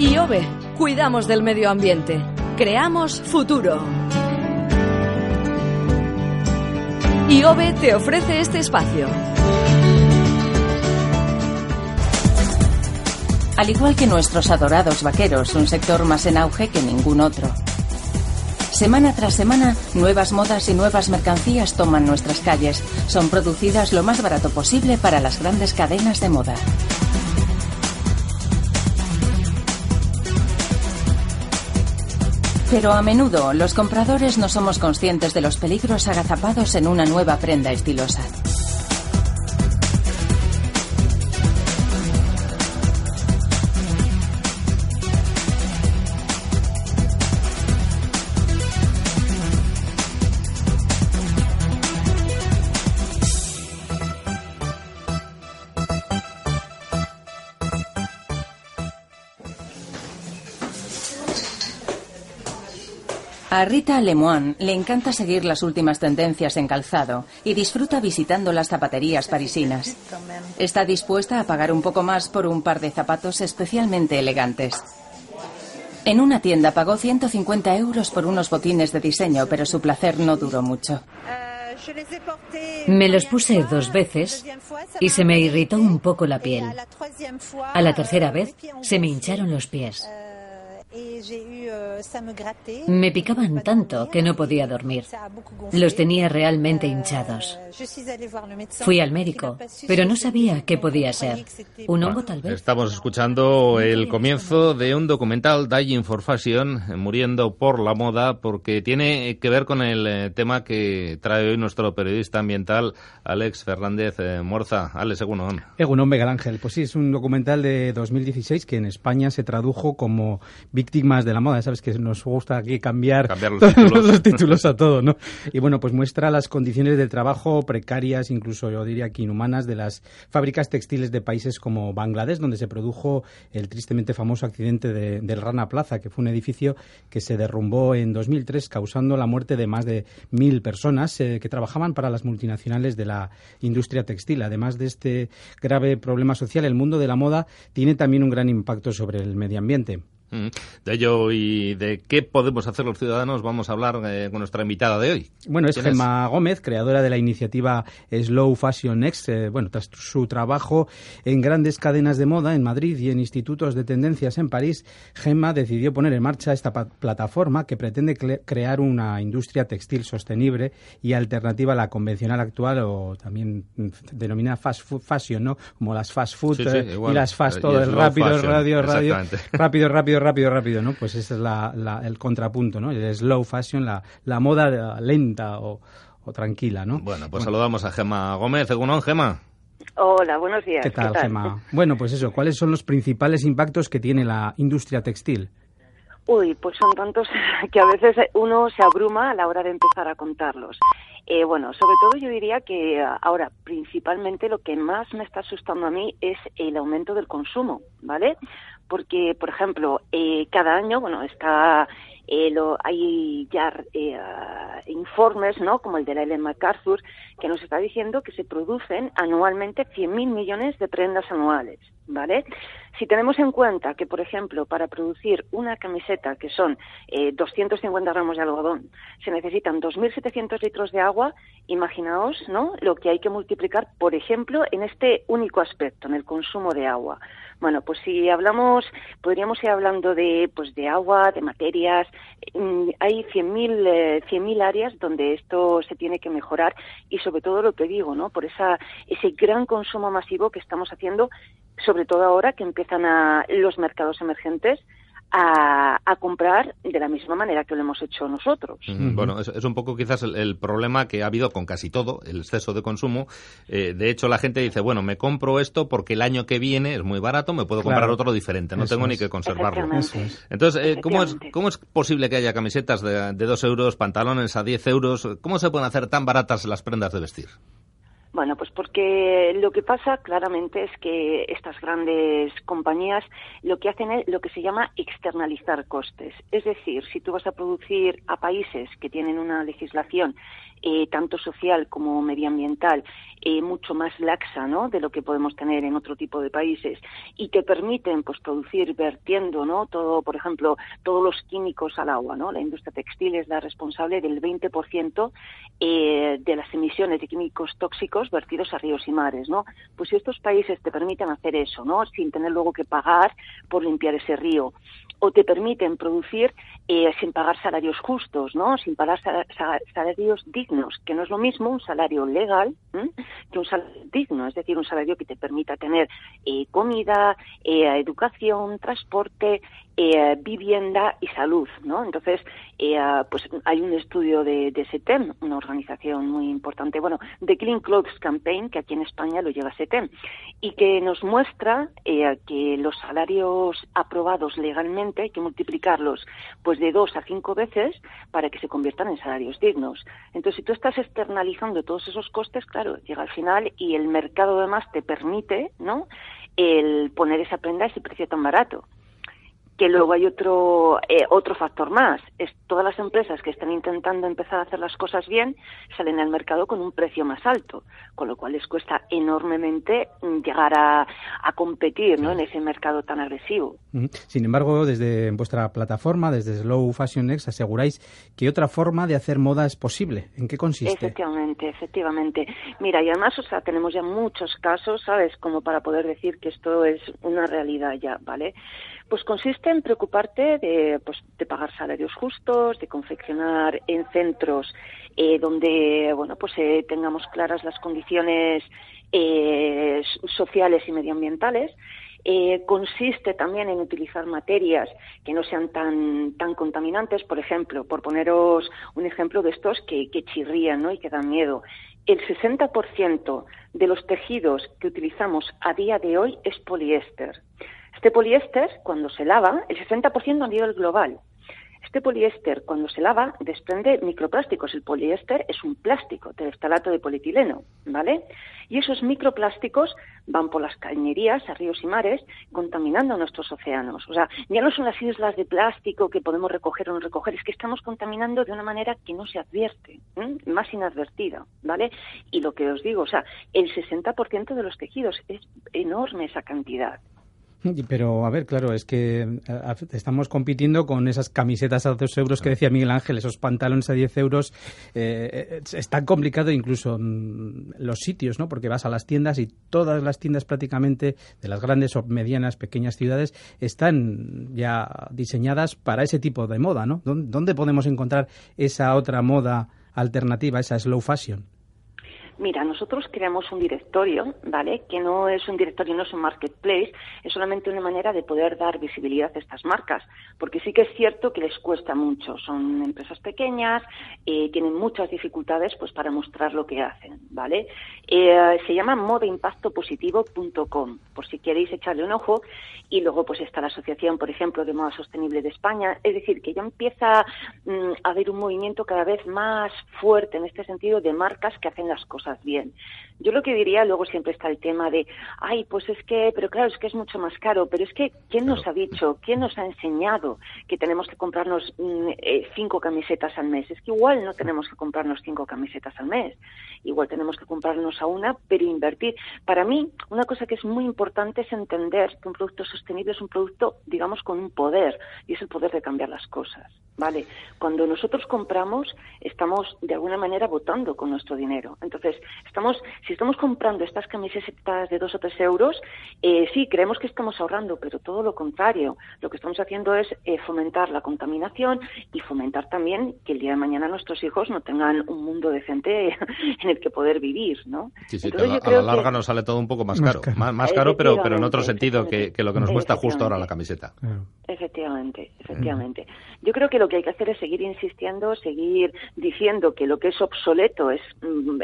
IOBE, cuidamos del medio ambiente. Creamos futuro. IOBE te ofrece este espacio. Al igual que nuestros adorados vaqueros, un sector más en auge que ningún otro. Semana tras semana, nuevas modas y nuevas mercancías toman nuestras calles. Son producidas lo más barato posible para las grandes cadenas de moda. Pero a menudo los compradores no somos conscientes de los peligros agazapados en una nueva prenda estilosa. A Rita Lemoine le encanta seguir las últimas tendencias en calzado y disfruta visitando las zapaterías parisinas. Está dispuesta a pagar un poco más por un par de zapatos especialmente elegantes. En una tienda pagó 150 euros por unos botines de diseño, pero su placer no duró mucho. Me los puse dos veces y se me irritó un poco la piel. A la tercera vez se me hincharon los pies. Me picaban tanto que no podía dormir. Los tenía realmente hinchados. Fui al médico, pero no sabía qué podía ser. ¿Un hongo tal vez? Estamos escuchando el comienzo de un documental, Dying for Fashion, muriendo por la moda, porque tiene que ver con el eh, tema que trae hoy nuestro periodista ambiental, Alex Fernández eh, Morza. Alex, Egunon. Egunon, Miguel Ángel. Pues sí, es un documental de 2016 que en España se tradujo como Víctimas de la Moda. Sabes que nos gusta aquí cambiar, los, títulos. a todo, ¿no? Y bueno, pues muestra las condiciones de trabajo precarias, incluso yo diría que inhumanas, de las fábricas textiles de países como Bangladesh, donde se produjo el tristemente famoso accidente del Rana Plaza, que fue un edificio que se derrumbó en 2003, causando la muerte de más de mil personas eh, que trabajaban para las multinacionales de la industria textil. Además de este grave problema social, el mundo de la moda tiene también un gran impacto sobre el medio ambiente. Mm. De ello y de qué podemos hacer los ciudadanos vamos a hablar eh, con nuestra invitada de hoy. Bueno, es Gemma Gómez, creadora de la iniciativa Slow Fashion Next. Eh, bueno, tras su trabajo en grandes cadenas de moda en Madrid y en institutos de tendencias en París, Gemma decidió poner en marcha esta plataforma que pretende crear una industria textil sostenible y alternativa a la convencional actual o también denominada fast food fashion, ¿no? Como las fast food eh, y las fast todo, el rápido, radio, radio, rápido, rápido rápido, rápido, ¿no? Pues ese es el contrapunto, ¿no? El slow fashion, la, la moda lenta o, tranquila, ¿no? Bueno, pues saludamos a Gema Gómez. ¿Según Gema? Hola, buenos días. ¿Qué tal, Gema? Bueno, pues eso, ¿cuáles son los principales impactos que tiene la industria textil? Uy, pues son tantos que a veces uno se abruma a la hora de empezar a contarlos. Eh, bueno, sobre todo yo diría que ahora principalmente lo que más me está asustando a mí es el aumento del consumo, ¿vale? Porque, por ejemplo, eh, cada año, bueno, está, eh, lo, hay ya eh, informes, ¿no? Como el de la Ellen MacArthur, que nos está diciendo que se producen anualmente 100.000 millones de prendas anuales, ¿vale? Si tenemos en cuenta que, por ejemplo, para producir una camiseta, que son 250 gramos de algodón, se necesitan 2.700 litros de agua, imaginaos, ¿no? Lo que hay que multiplicar, por ejemplo, en este único aspecto, en el consumo de agua. Bueno, pues si hablamos, podríamos ir hablando de, pues de agua, de materias. Mm, hay 100.000 eh, 100.000 áreas donde esto se tiene que mejorar y sobre todo lo que digo, ¿no? Por esa ese gran consumo masivo que estamos haciendo, sobre todo ahora que empiezan a los mercados emergentes a, comprar de la misma manera que lo hemos hecho nosotros. Bueno, es, un poco quizás el, problema que ha habido con casi todo, el exceso de consumo. Eh, de hecho, la gente dice, bueno, me compro esto porque el año que viene es muy barato, me puedo comprar otro diferente, no tengo ni que conservarlo. Entonces, eh, ¿cómo, es, ¿cómo es posible que haya camisetas de, de 2 euros, pantalones a 10 euros? ¿Cómo se pueden hacer tan baratas las prendas de vestir? Bueno, pues porque lo que pasa claramente es que estas grandes compañías lo que hacen es lo que se llama externalizar costes. Es decir, si tú vas a producir a países que tienen una legislación eh, tanto social como medioambiental, eh, mucho más laxa ¿no? de lo que podemos tener en otro tipo de países y que permiten pues producir vertiendo no todo por ejemplo todos los químicos al agua no la industria textil es la responsable del 20% eh, de las emisiones de químicos tóxicos vertidos a ríos y mares no pues si estos países te permiten hacer eso no sin tener luego que pagar por limpiar ese río o te permiten producir eh, sin pagar salarios justos, ¿no? Sin pagar salarios dignos, que no es lo mismo un salario legal que un salario digno, es decir, un salario que te permita tener eh, comida, eh, educación, transporte, eh, vivienda y salud, ¿no? Entonces, eh, pues hay un estudio de, de, SETEM, una organización muy importante, bueno, de Clean Clothes Campaign, que aquí en España lo lleva SETEM, y que nos muestra eh, que los salarios aprobados legalmente hay que multiplicarlos pues de dos a cinco veces para que se conviertan en salarios dignos. Entonces, si tú estás externalizando todos esos costes, claro, llega al final y el mercado además te permite, ¿no? el poner esa prenda a ese precio tan barato que luego hay otro eh, otro factor más. Es todas las empresas que están intentando empezar a hacer las cosas bien salen al mercado con un precio más alto con lo cual les cuesta enormemente llegar a, competir ¿no? en ese mercado tan agresivo. Sin embargo desde vuestra plataforma desde Slow Fashion Next aseguráis que otra forma de hacer moda es posible. En qué consiste efectivamente efectivamente. Mira y además o sea tenemos ya muchos casos sabes como para poder decir que esto es una realidad ya vale pues consiste en preocuparte de, pues, de pagar salarios justos, de confeccionar en centros eh, donde bueno pues eh, tengamos claras las condiciones eh, sociales y medioambientales. consiste también en utilizar materias que no sean tan, tan contaminantes, por ejemplo, por poneros un ejemplo de estos que, que chirrían ¿no? y que dan miedo. El 60% de los tejidos que utilizamos a día de hoy es poliéster. Este poliéster, cuando se lava, el 60% a nivel global. Este poliéster, cuando se lava, desprende microplásticos. El poliéster es un plástico, estalato de polietileno, ¿vale? Y esos microplásticos van por las cañerías a ríos y mares, contaminando nuestros océanos. O sea, ya no son las islas de plástico que podemos recoger o no recoger, es que estamos contaminando de una manera que no se advierte, más inadvertida, ¿vale? Y lo que os digo, o sea, el 60% de los tejidos es enorme esa cantidad. Pero, a ver, claro, es que eh, estamos compitiendo con esas camisetas a 2 euros que decía Miguel Ángel, esos pantalones a 10 euros. Eh, es tan complicado incluso mm, los sitios, ¿no? Porque vas a las tiendas y todas las tiendas prácticamente de las grandes o medianas, pequeñas ciudades están ya diseñadas para ese tipo de moda, ¿no? ¿Dónde podemos encontrar esa otra moda alternativa, esa slow fashion? Mira, nosotros creamos un directorio, ¿vale? Que no es un directorio, no es un marketplace, es solamente una manera de poder dar visibilidad a estas marcas, porque sí que es cierto que les cuesta mucho. Son empresas pequeñas, eh, tienen muchas dificultades, pues, para mostrar lo que hacen, ¿vale? Eh, se llama modaimpactopositivo.com, por si queréis echarle un ojo, y luego, pues, está la asociación, por ejemplo, de moda sostenible de España. Es decir, que ya empieza mm, a haber un movimiento cada vez más fuerte en este sentido de marcas que hacen las cosas bien. Yo lo que diría, luego siempre está el tema de, ay, pues es que, pero claro, es que es mucho más caro, pero es que, ¿quién nos ha dicho, quién nos ha enseñado que tenemos que comprarnos mm, eh, cinco camisetas al mes? Es que igual no tenemos que comprarnos cinco camisetas al mes, igual tenemos que comprarnos a una, pero invertir. Para mí, una cosa que es muy importante es entender que un producto sostenible es un producto, digamos, con un poder, y es el poder de cambiar las cosas, ¿vale? Cuando nosotros compramos, estamos de alguna manera votando con nuestro dinero. Entonces, estamos, si estamos comprando estas camisetas de dos o tres euros, eh, sí, creemos que estamos ahorrando, pero todo lo contrario. Lo que estamos haciendo es eh, fomentar la contaminación y fomentar también que el día de mañana nuestros hijos no tengan un mundo decente en el que poder vivir, ¿no? Sí, sí, a la larga nos sale todo un poco más caro, más, caro, pero, pero en otro sentido que, lo que nos cuesta justo ahora la camiseta. Efectivamente, efectivamente. Yo creo que lo que hay que hacer es seguir insistiendo, seguir diciendo que lo que es obsoleto es, mm,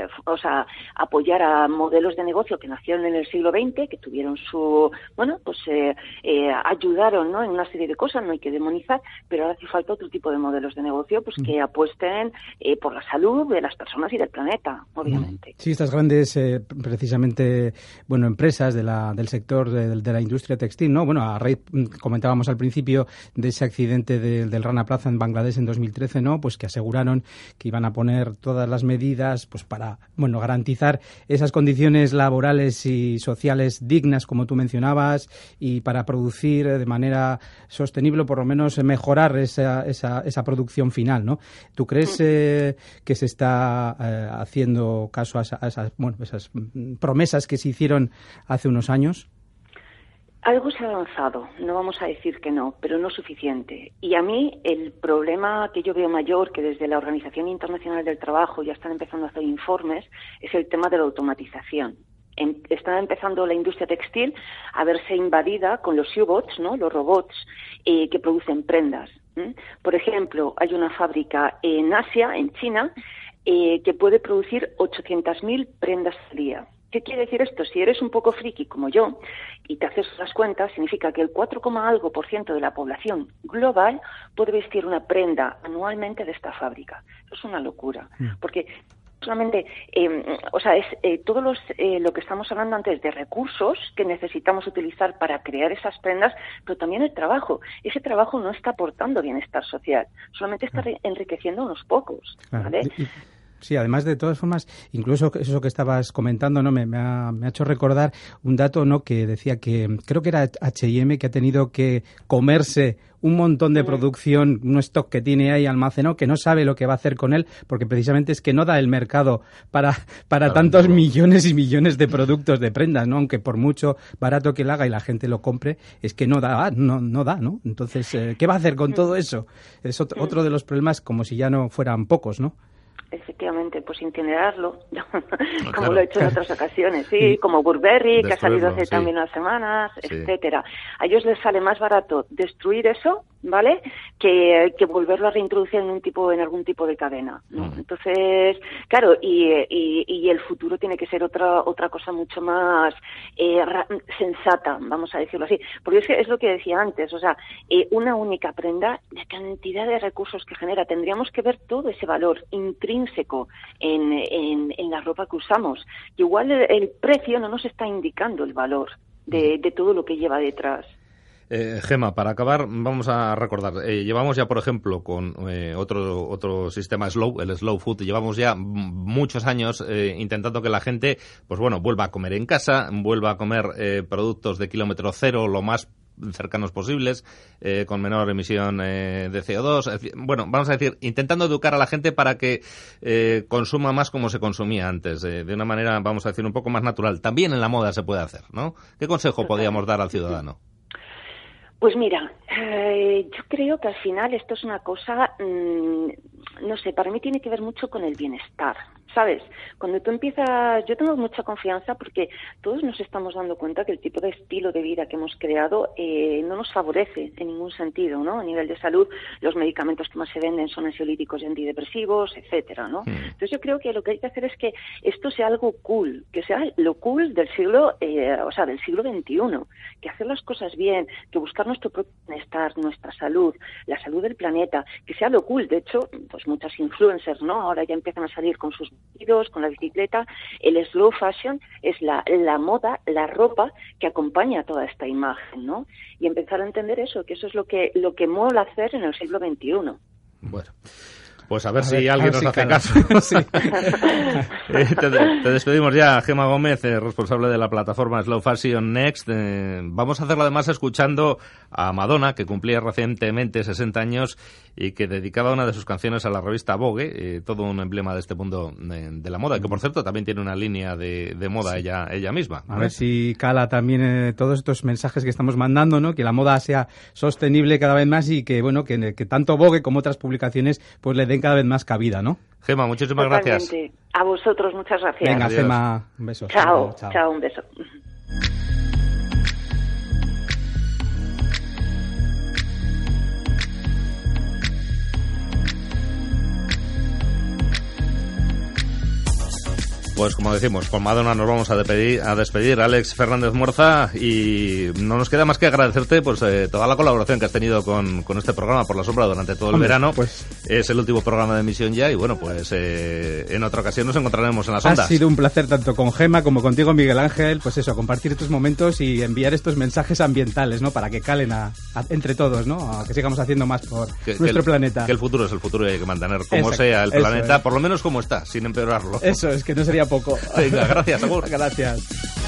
eh, o sea, apoyar a modelos de negocio que nacieron en el siglo XX, que tuvieron su, bueno, pues eh, eh, ayudaron, ¿no? En una serie de cosas, no hay que demonizar, pero ahora hace falta otro tipo de modelos de negocio, pues que mm. apuesten por la salud de las personas y del planeta, obviamente. Sí, estas grandes, precisamente, bueno, empresas de la, del sector de, la industria textil, ¿no? Bueno, a raíz, mm, comentábamos al principio de ese accidente del Rana Plaza en Bangladesh en 2013, ¿no? Pues que aseguraron que iban a poner todas las medidas pues para, bueno, garantizar esas condiciones laborales y sociales dignas, como tú mencionabas, y para producir de manera sostenible, por lo menos mejorar esa, esa, esa producción final, ¿no? ¿Tú crees eh, que se está eh, haciendo caso a, esas, bueno, esas promesas que se hicieron hace unos años? Algo se ha avanzado, no vamos a decir que no, pero no suficiente. Y a mí el problema que yo veo mayor, que desde la Organización Internacional del Trabajo ya están empezando a hacer informes, es el tema de la automatización. está empezando la industria textil a verse invadida con los U-bots, ¿no? los robots eh, que producen prendas. Por ejemplo, hay una fábrica en Asia, en China, eh, que puede producir 800.000 prendas al día. ¿Qué quiere decir esto? Si eres un poco friki como yo y te haces las cuentas, significa que el 4, algo por ciento de la población global puede vestir una prenda anualmente de esta fábrica. Eso es una locura, mm. porque solamente, em, o sea, es eh, todo los, eh, lo que estamos hablando antes de recursos que necesitamos utilizar para crear esas prendas, pero también el trabajo. Ese trabajo no está aportando bienestar social, solamente está enriqueciendo a unos pocos. ¿vale? Sí, además de todas formas, incluso eso que estabas comentando, ¿no? Me, ha, hecho recordar un dato, ¿no? Que decía que creo que era H&M que ha tenido que comerse un montón de producción, un stock que tiene ahí almacenado, que no sabe lo que va a hacer con él, porque precisamente es que no da el mercado para, para tantos millones y millones de productos de prendas, ¿no? Aunque por mucho barato que lo haga y la gente lo compre, es que no da, no, no da, ¿no? Entonces, eh, ¿qué va a hacer con todo eso? Es otro, otro de los problemas, como si ya no fueran pocos, ¿no? Efectivamente, pues incinerarlo, como lo he hecho en otras ocasiones, sí, como Burberry, que ha salido hace también unas semanas, etcétera. A ellos les sale más barato destruir eso ¿vale? Que, que, volverlo a reintroducir en un tipo, en algún tipo de cadena, ¿no? Entonces, claro, y, y, el futuro tiene que ser otra, otra cosa mucho más eh, sensata, vamos a decirlo así. Porque es, que es lo que decía antes, o sea, eh, una única prenda, la cantidad de recursos que genera, tendríamos que ver todo ese valor intrínseco en, en, en la ropa que usamos. Y igual el, precio no nos está indicando el valor de, de todo lo que lleva detrás. Eh, Gema, para acabar, vamos a recordar, eh, llevamos ya, por ejemplo, con eh, otro, otro sistema slow, el slow food, llevamos ya muchos años eh, intentando que la gente, pues bueno, vuelva a comer en casa, vuelva a comer productos de kilómetro cero lo más cercanos posibles, con menor emisión de CO2. Bueno, vamos a decir, intentando educar a la gente para que consuma más como se consumía antes, de una manera, vamos a decir, un poco más natural. También en la moda se puede hacer, ¿no? ¿Qué consejo podríamos dar al ciudadano? Pues mira, eh, yo creo que al final esto es una cosa, mm, no sé, para mí tiene que ver mucho con el bienestar. ¿Sabes? Cuando tú empiezas, yo tengo mucha confianza porque todos nos estamos dando cuenta que el tipo de estilo de vida que hemos creado eh, no nos favorece en ningún sentido, ¿no? A nivel de salud, los medicamentos que más se venden son ansiolíticos y antidepresivos, etcétera, ¿no? Mm. Entonces yo creo que lo que hay que hacer es que esto sea algo cool, que sea lo cool del siglo, eh, o sea, del siglo XXI, que hacer las cosas bien, que buscar nuestro propio bienestar, nuestra salud, la salud del planeta, que sea lo cool. De hecho, pues muchas influencers, ¿no? Ahora ya empiezan a salir con sus con la bicicleta, el slow fashion es la, la moda, la ropa que acompaña toda esta imagen, ¿no? Y empezar a entender eso, que eso es lo que, lo que mola hacer en el siglo XXI. Bueno. Pues a ver si alguien nos hace caso. Eh, te, despedimos ya, Gema Gómez, eh, responsable de la plataforma Slow Fashion Next. Eh, vamos a hacerlo además escuchando a Madonna, que cumplía recientemente 60 años y que dedicaba una de sus canciones a la revista Vogue, todo un emblema de este mundo de, la moda, que por cierto también tiene una línea de, moda ella, ella misma. A ver si cala también todos estos mensajes que estamos mandando, ¿no? que la moda sea sostenible cada vez más y que, bueno, que, que tanto Vogue como otras publicaciones pues le den cada vez más cabida, ¿no? Gema, muchísimas gracias. A vosotros, muchas gracias. Venga, Gema, un beso. chao, chao un beso. Pues como decimos, con Madonna nos vamos a despedir, a despedir Alex Fernández Morza y no nos queda más que agradecerte pues eh, toda la colaboración que has tenido con, este programa por la sombra durante todo el verano. Pues es el último programa de emisión ya y bueno, pues eh, en otra ocasión nos encontraremos en las ondas. Ha sido un placer tanto con Gema como contigo Miguel Ángel, pues eso, compartir estos momentos y enviar estos mensajes ambientales, ¿no? Para que calen a, entre todos, ¿no? A que sigamos haciendo más por nuestro planeta. Que el futuro es el futuro y hay que mantener como sea el planeta, por lo menos como está, sin empeorarlo. Eso es que no sería poco. Venga, gracias, Agur. gracias.